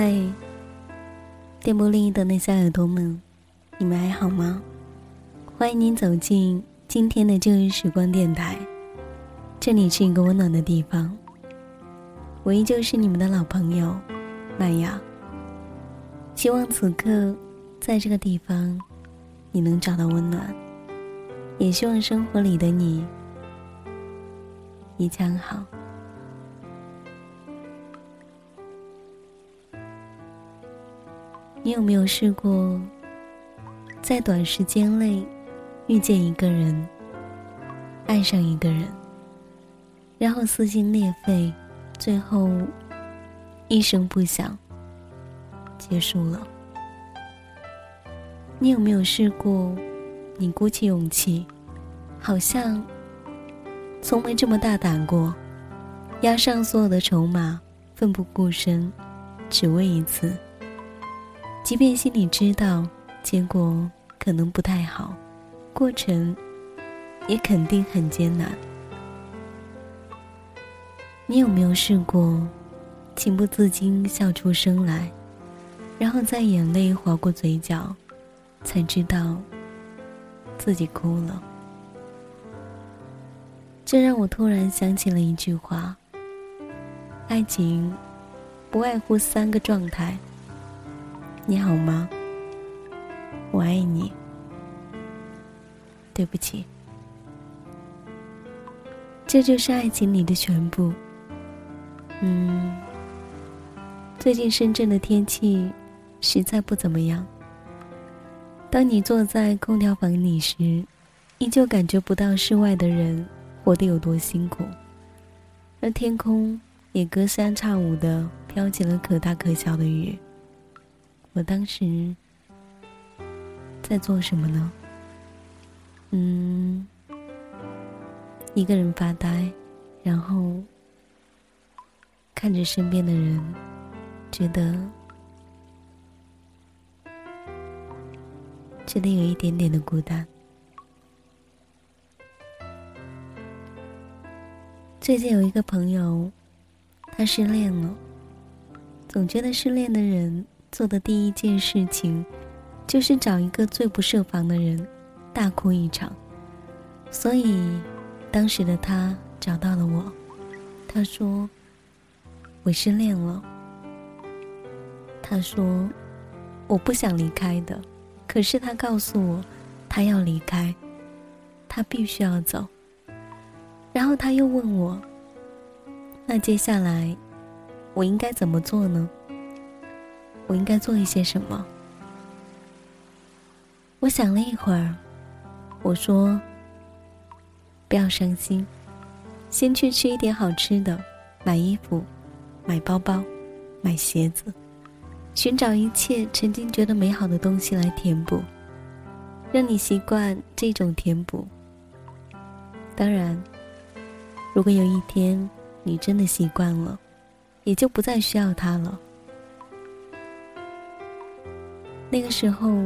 嗨，电波另一端的小耳朵们，你们还好吗？欢迎您走进今天的旧日时光电台，这里是一个温暖的地方。我依旧是你们的老朋友，麦雅。希望此刻在这个地方，你能找到温暖，也希望生活里的你一切好。你有没有试过，在短时间内遇见一个人，爱上一个人，然后撕心裂肺，最后一声不响结束了？你有没有试过，你鼓起勇气，好像从没这么大胆过，押上所有的筹码，奋不顾身，只为一次？即便心里知道结果可能不太好，过程也肯定很艰难。你有没有试过，情不自禁笑出声来，然后在眼泪划过嘴角，才知道自己哭了？这让我突然想起了一句话：爱情不外乎三个状态。你好吗？我爱你。对不起，这就是爱情里的全部。嗯，最近深圳的天气实在不怎么样。当你坐在空调房里时，依旧感觉不到室外的人活得有多辛苦，而天空也隔三差五的飘起了可大可小的雨。我当时在做什么呢？嗯，一个人发呆，然后看着身边的人，觉得觉得有一点点的孤单。最近有一个朋友，他失恋了，总觉得失恋的人。做的第一件事情，就是找一个最不设防的人，大哭一场。所以，当时的他找到了我，他说：“我失恋了。”他说：“我不想离开的，可是他告诉我，他要离开，他必须要走。”然后他又问我：“那接下来，我应该怎么做呢？”我应该做一些什么？我想了一会儿，我说：“不要伤心，先去吃一点好吃的，买衣服，买包包，买鞋子，寻找一切曾经觉得美好的东西来填补，让你习惯这种填补。当然，如果有一天你真的习惯了，也就不再需要它了。”那个时候，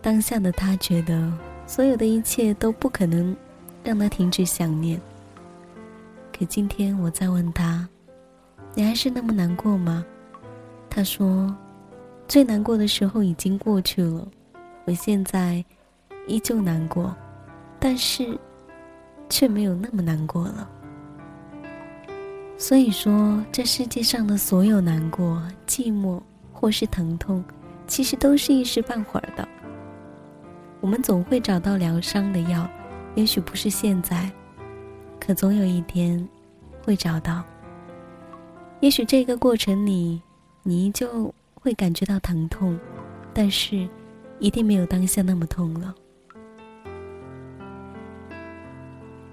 当下的他觉得所有的一切都不可能让他停止想念。可今天我再问他：“你还是那么难过吗？”他说：“最难过的时候已经过去了，我现在依旧难过，但是却没有那么难过了。”所以说，这世界上的所有难过、寂寞或是疼痛。其实都是一时半会儿的。我们总会找到疗伤的药，也许不是现在，可总有一天会找到。也许这个过程里，你依旧会感觉到疼痛，但是一定没有当下那么痛了。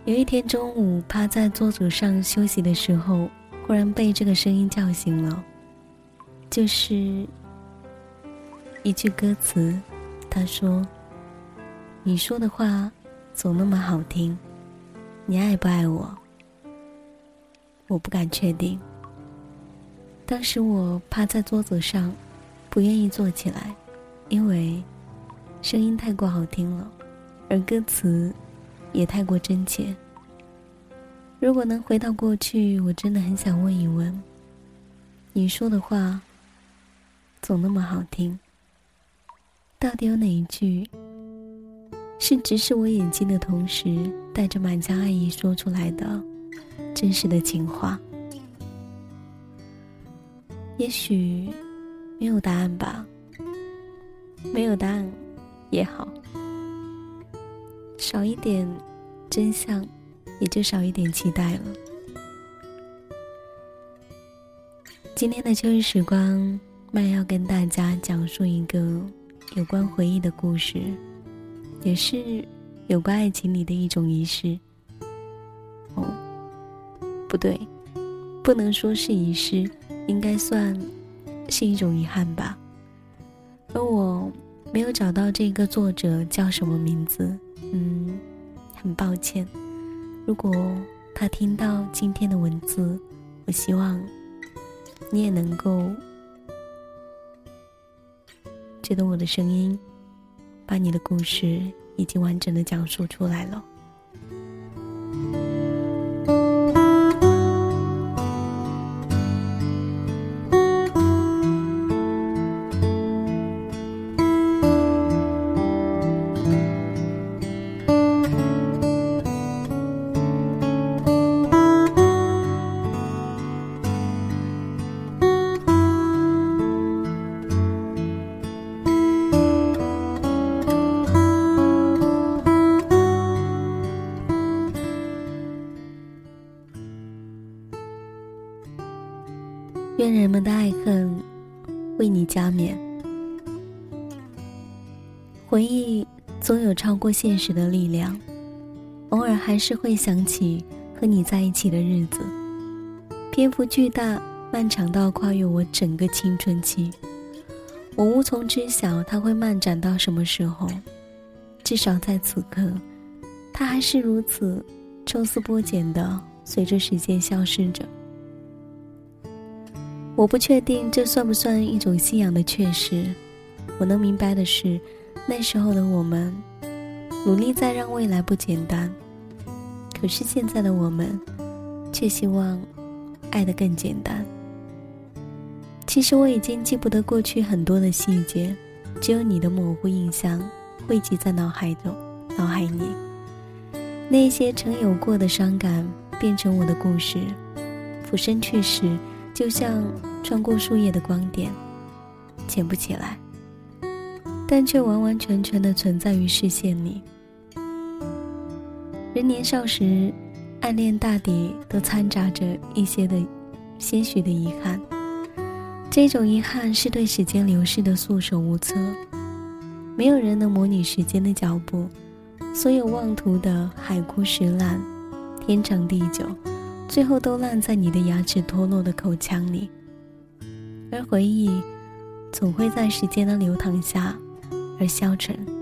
有一天中午，趴在桌子上休息的时候，忽然被这个声音叫醒了，就是。一句歌词，他说：“你说的话总那么好听，你爱不爱我？我不敢确定。”当时我趴在桌子上，不愿意坐起来，因为声音太过好听了，而歌词也太过真切。如果能回到过去，我真的很想问一问：你说的话总那么好听。到底有哪一句是直视我眼睛的同时，带着满腔爱意说出来的真实的情话？也许没有答案吧。没有答案也好，少一点真相，也就少一点期待了。今天的秋日时光，麦要跟大家讲述一个。有关回忆的故事，也是有关爱情里的一种仪式。哦，不对，不能说是仪式，应该算是一种遗憾吧。而我没有找到这个作者叫什么名字，嗯，很抱歉。如果他听到今天的文字，我希望你也能够。觉得我的声音，把你的故事已经完整的讲述出来了。过现实的力量，偶尔还是会想起和你在一起的日子，篇幅巨大，漫长到跨越我整个青春期。我无从知晓它会漫展到什么时候，至少在此刻，它还是如此抽丝剥茧的，随着时间消失着。我不确定这算不算一种信仰的确实。我能明白的是，那时候的我们努力在让未来不简单，可是现在的我们却希望爱得更简单。其实我已经记不得过去很多的细节，只有你的模糊印象汇集在脑海中，脑海里那些曾有过的伤感变成我的故事，俯身去时。就像穿过树叶的光点，捡不起来，但却完完全全的存在于视线里。人年少时，暗恋大抵都掺杂着一些的些许的遗憾。这种遗憾是对时间流逝的束手无策，没有人能模拟时间的脚步，所有妄图的海枯石烂，天长地久。最后都烂在你的牙齿脱落的口腔里，而回忆总会在时间的流淌下而消沉。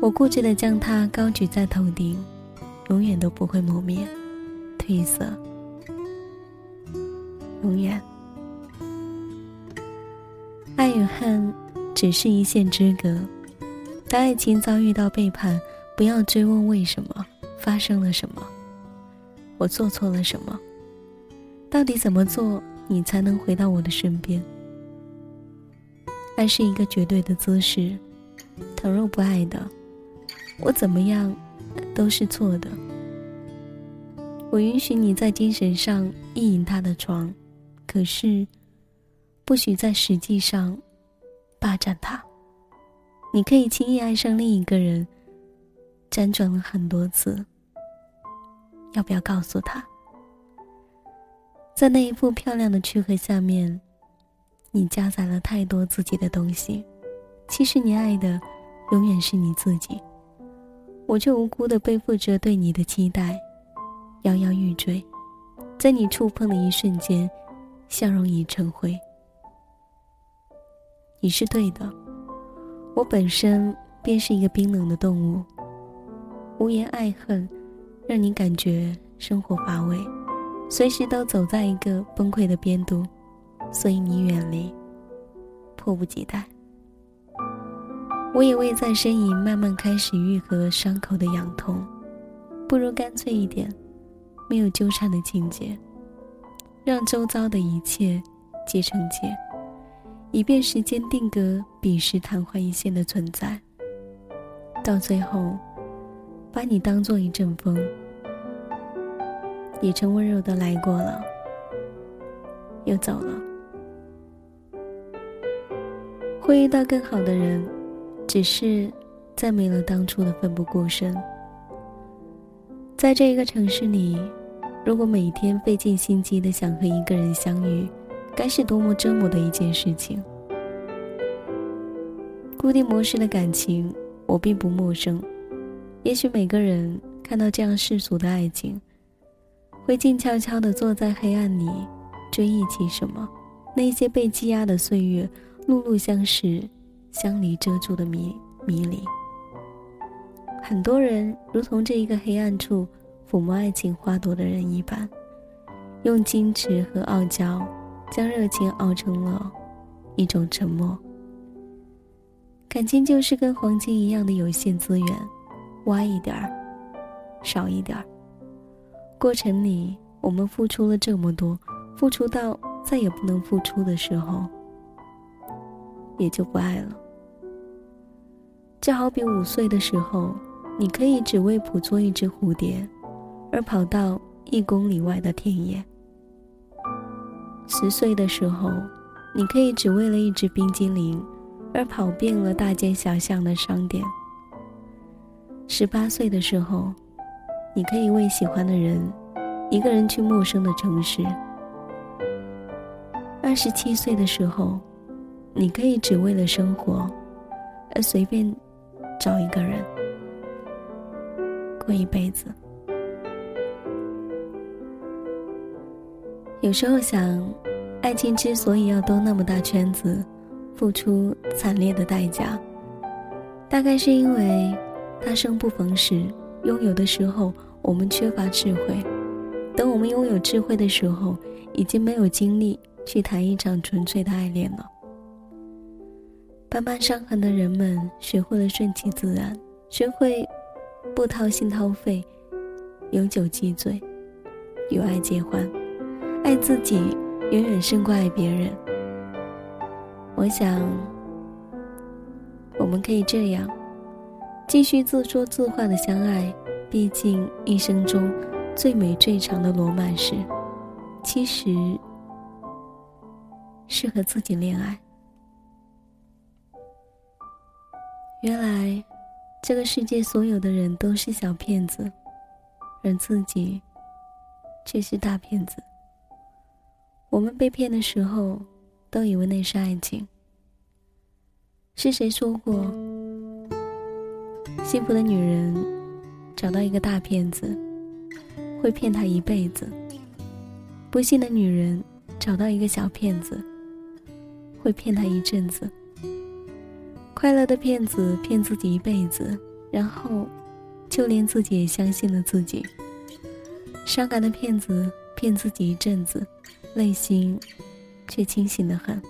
我固执的将它高举在头顶，永远都不会磨灭、褪色，永远。爱与恨只是一线之隔，当爱情遭遇到背叛，不要追问为什么，发生了什么。我做错了什么？到底怎么做，你才能回到我的身边？爱是一个绝对的姿势，倘若不爱的，我怎么样都是错的。我允许你在精神上意淫他的床，可是不许在实际上霸占他。你可以轻易爱上另一个人，辗转了很多次。要不要告诉他，在那一副漂亮的躯壳下面，你加载了太多自己的东西。其实你爱的永远是你自己，我却无辜的背负着对你的期待，摇摇欲坠，在你触碰的一瞬间，笑容已成灰。你是对的，我本身便是一个冰冷的动物，无言爱恨。让你感觉生活乏味，随时都走在一个崩溃的边度，所以你远离，迫不及待。我也未在呻吟，慢慢开始愈合伤口的痒痛，不如干脆一点，没有纠缠的情节，让周遭的一切皆成结，以便时间定格彼时昙花一现的存在，到最后，把你当做一阵风，也曾温柔的来过了，又走了。会遇到更好的人，只是再没了当初的奋不顾身。在这一个城市里，如果每天费尽心机的想和一个人相遇。该是多么折磨的一件事情！固定模式的感情，我并不陌生。也许每个人看到这样世俗的爱情，会静悄悄地坐在黑暗里，追忆起什么？那些被积压的岁月，碌碌相识，相离遮住的迷迷离。很多人如同这一个黑暗处抚摸爱情花朵的人一般，用矜持和傲娇。将热情熬成了一种沉默。感情就是跟黄金一样的有限资源，挖一点儿，少一点儿。过程里，我们付出了这么多，付出到再也不能付出的时候，也就不爱了。就好比五岁的时候，你可以只为捕捉一只蝴蝶，而跑到一公里外的田野。十岁的时候，你可以只为了一支冰激凌，而跑遍了大街小巷的商店。十八岁的时候，你可以为喜欢的人，一个人去陌生的城市。二十七岁的时候，你可以只为了生活，而随便找一个人过一辈子。有时候想，爱情之所以要兜那么大圈子，付出惨烈的代价，大概是因为它生不逢时。拥有的时候，我们缺乏智慧；等我们拥有智慧的时候，已经没有精力去谈一场纯粹的爱恋了。斑斑伤痕的人们，学会了顺其自然，学会不掏心掏肺，有酒即醉，有爱皆欢。爱自己远远胜过爱别人。我想，我们可以这样继续自说自话的相爱。毕竟一生中最美最长的罗曼史，其实是和自己恋爱。原来，这个世界所有的人都是小骗子，而自己却是大骗子。我们被骗的时候，都以为那是爱情。是谁说过，幸福的女人找到一个大骗子，会骗她一辈子；不幸的女人找到一个小骗子，会骗她一阵子。快乐的骗子骗自己一辈子，然后就连自己也相信了自己。伤感的骗子骗自己一阵子。内心却清醒的很，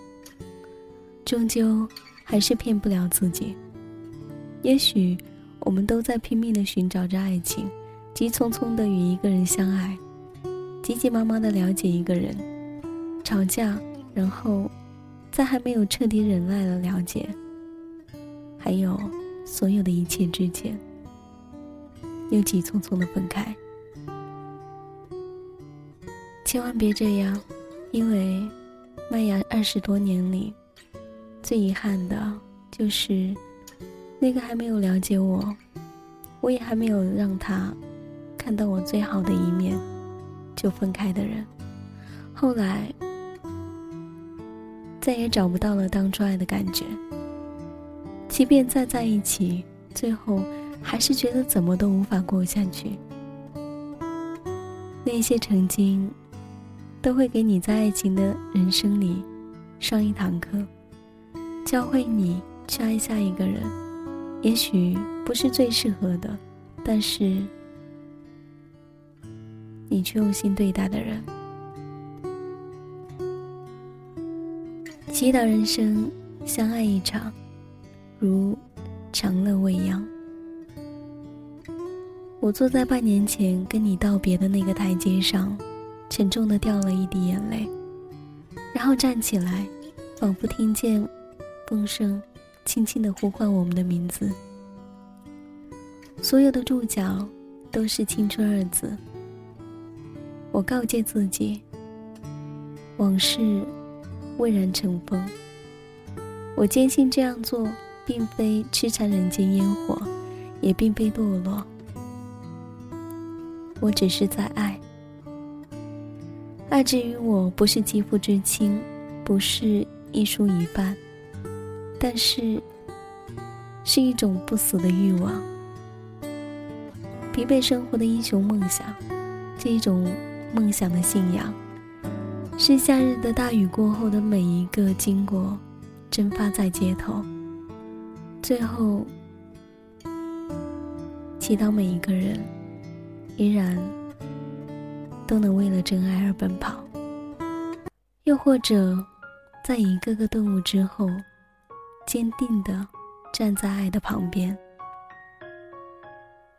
终究还是骗不了自己。也许我们都在拼命的寻找着爱情，急匆匆的与一个人相爱，急急忙忙的了解一个人，吵架，然后在还没有彻底忍耐了了解，还有所有的一切之前，又急匆匆的分开。千万别这样，因为麦芽二十多年里，最遗憾的就是那个还没有了解我，我也还没有让他看到我最好的一面就分开的人，后来再也找不到了当初爱的感觉。即便再在一起，最后还是觉得怎么都无法过下去。那些曾经。都会给你在爱情的人生里上一堂课，教会你去爱下一个人。也许不是最适合的，但是你却用心对待的人。祈祷人生相爱一场，如长乐未央。我坐在半年前跟你道别的那个台阶上。沉重的掉了一滴眼泪，然后站起来，仿佛听见风声轻轻的呼唤我们的名字。所有的注脚都是“青春”二字。我告诫自己，往事蔚然成风。我坚信这样做并非痴缠人间烟火，也并非堕落。我只是在爱。爱之于我，不是肌肤之亲，不是一书一半，但是是一种不死的欲望。疲惫生活的英雄梦想，这一种梦想的信仰，是夏日的大雨过后的每一个经过，蒸发在街头。最后，祈祷每一个人，依然都能为了真爱而奔跑。又或者，在一个个顿悟之后，坚定的站在爱的旁边。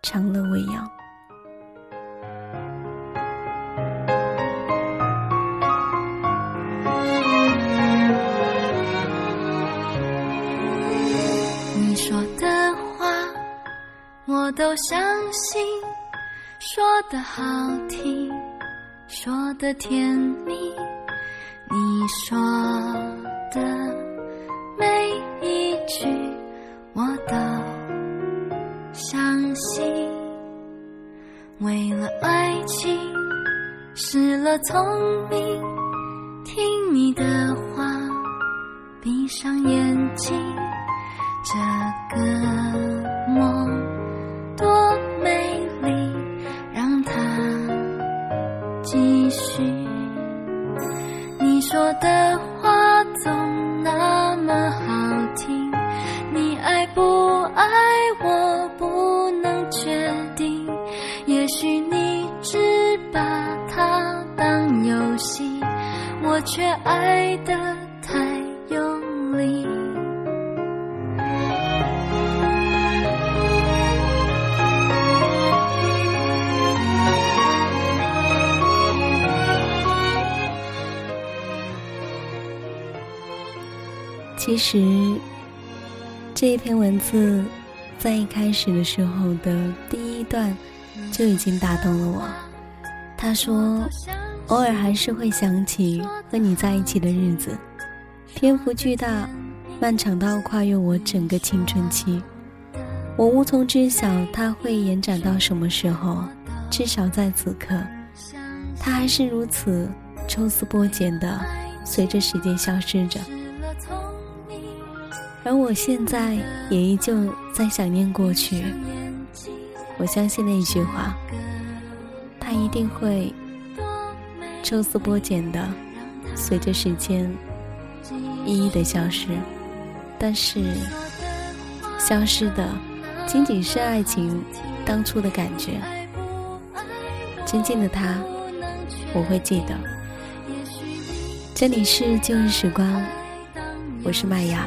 长乐未央。都相信，说的好听，说的甜蜜，你说的每一句，我都。相信，为了爱情失了聪明，听你的话，闭上眼睛，这个不爱我不能确定，也许你只把它当游戏，我却爱得太用力。其实。这一篇文字在一开始的时候的第一段就已经打动了我。他说。偶尔还是会想起和你在一起的日子，篇幅巨大，漫长到跨越我整个青春期。我无从知晓它会延展到什么时候，至少在此刻，它还是如此抽丝剥茧的随着时间消失着。而我现在也依旧在想念过去。我相信那一句话，它一定会。抽丝剥茧的，随着时间一一的消失，但是消失的仅仅是爱情当初的感觉。真正的他，我会记得。这里是旧日时光，我是麦芽。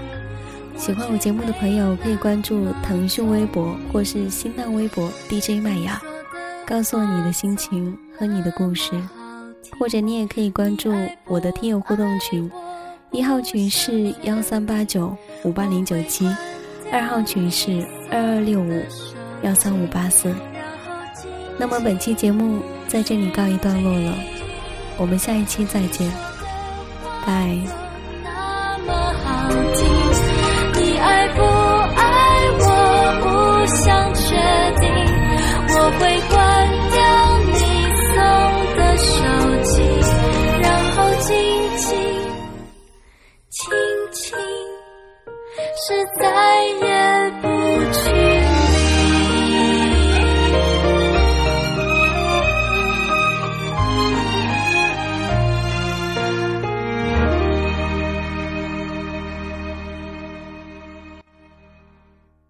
喜欢我节目的朋友可以关注腾讯微博或是新浪微博 DJ 麦芽，告诉我你的心情和你的故事。或者你也可以关注我的听友互动群，一号群是幺三八九五八零九七，二号群是二二六五幺三五八四。那么本期节目在这里告一段落了，我们下一期再见，拜。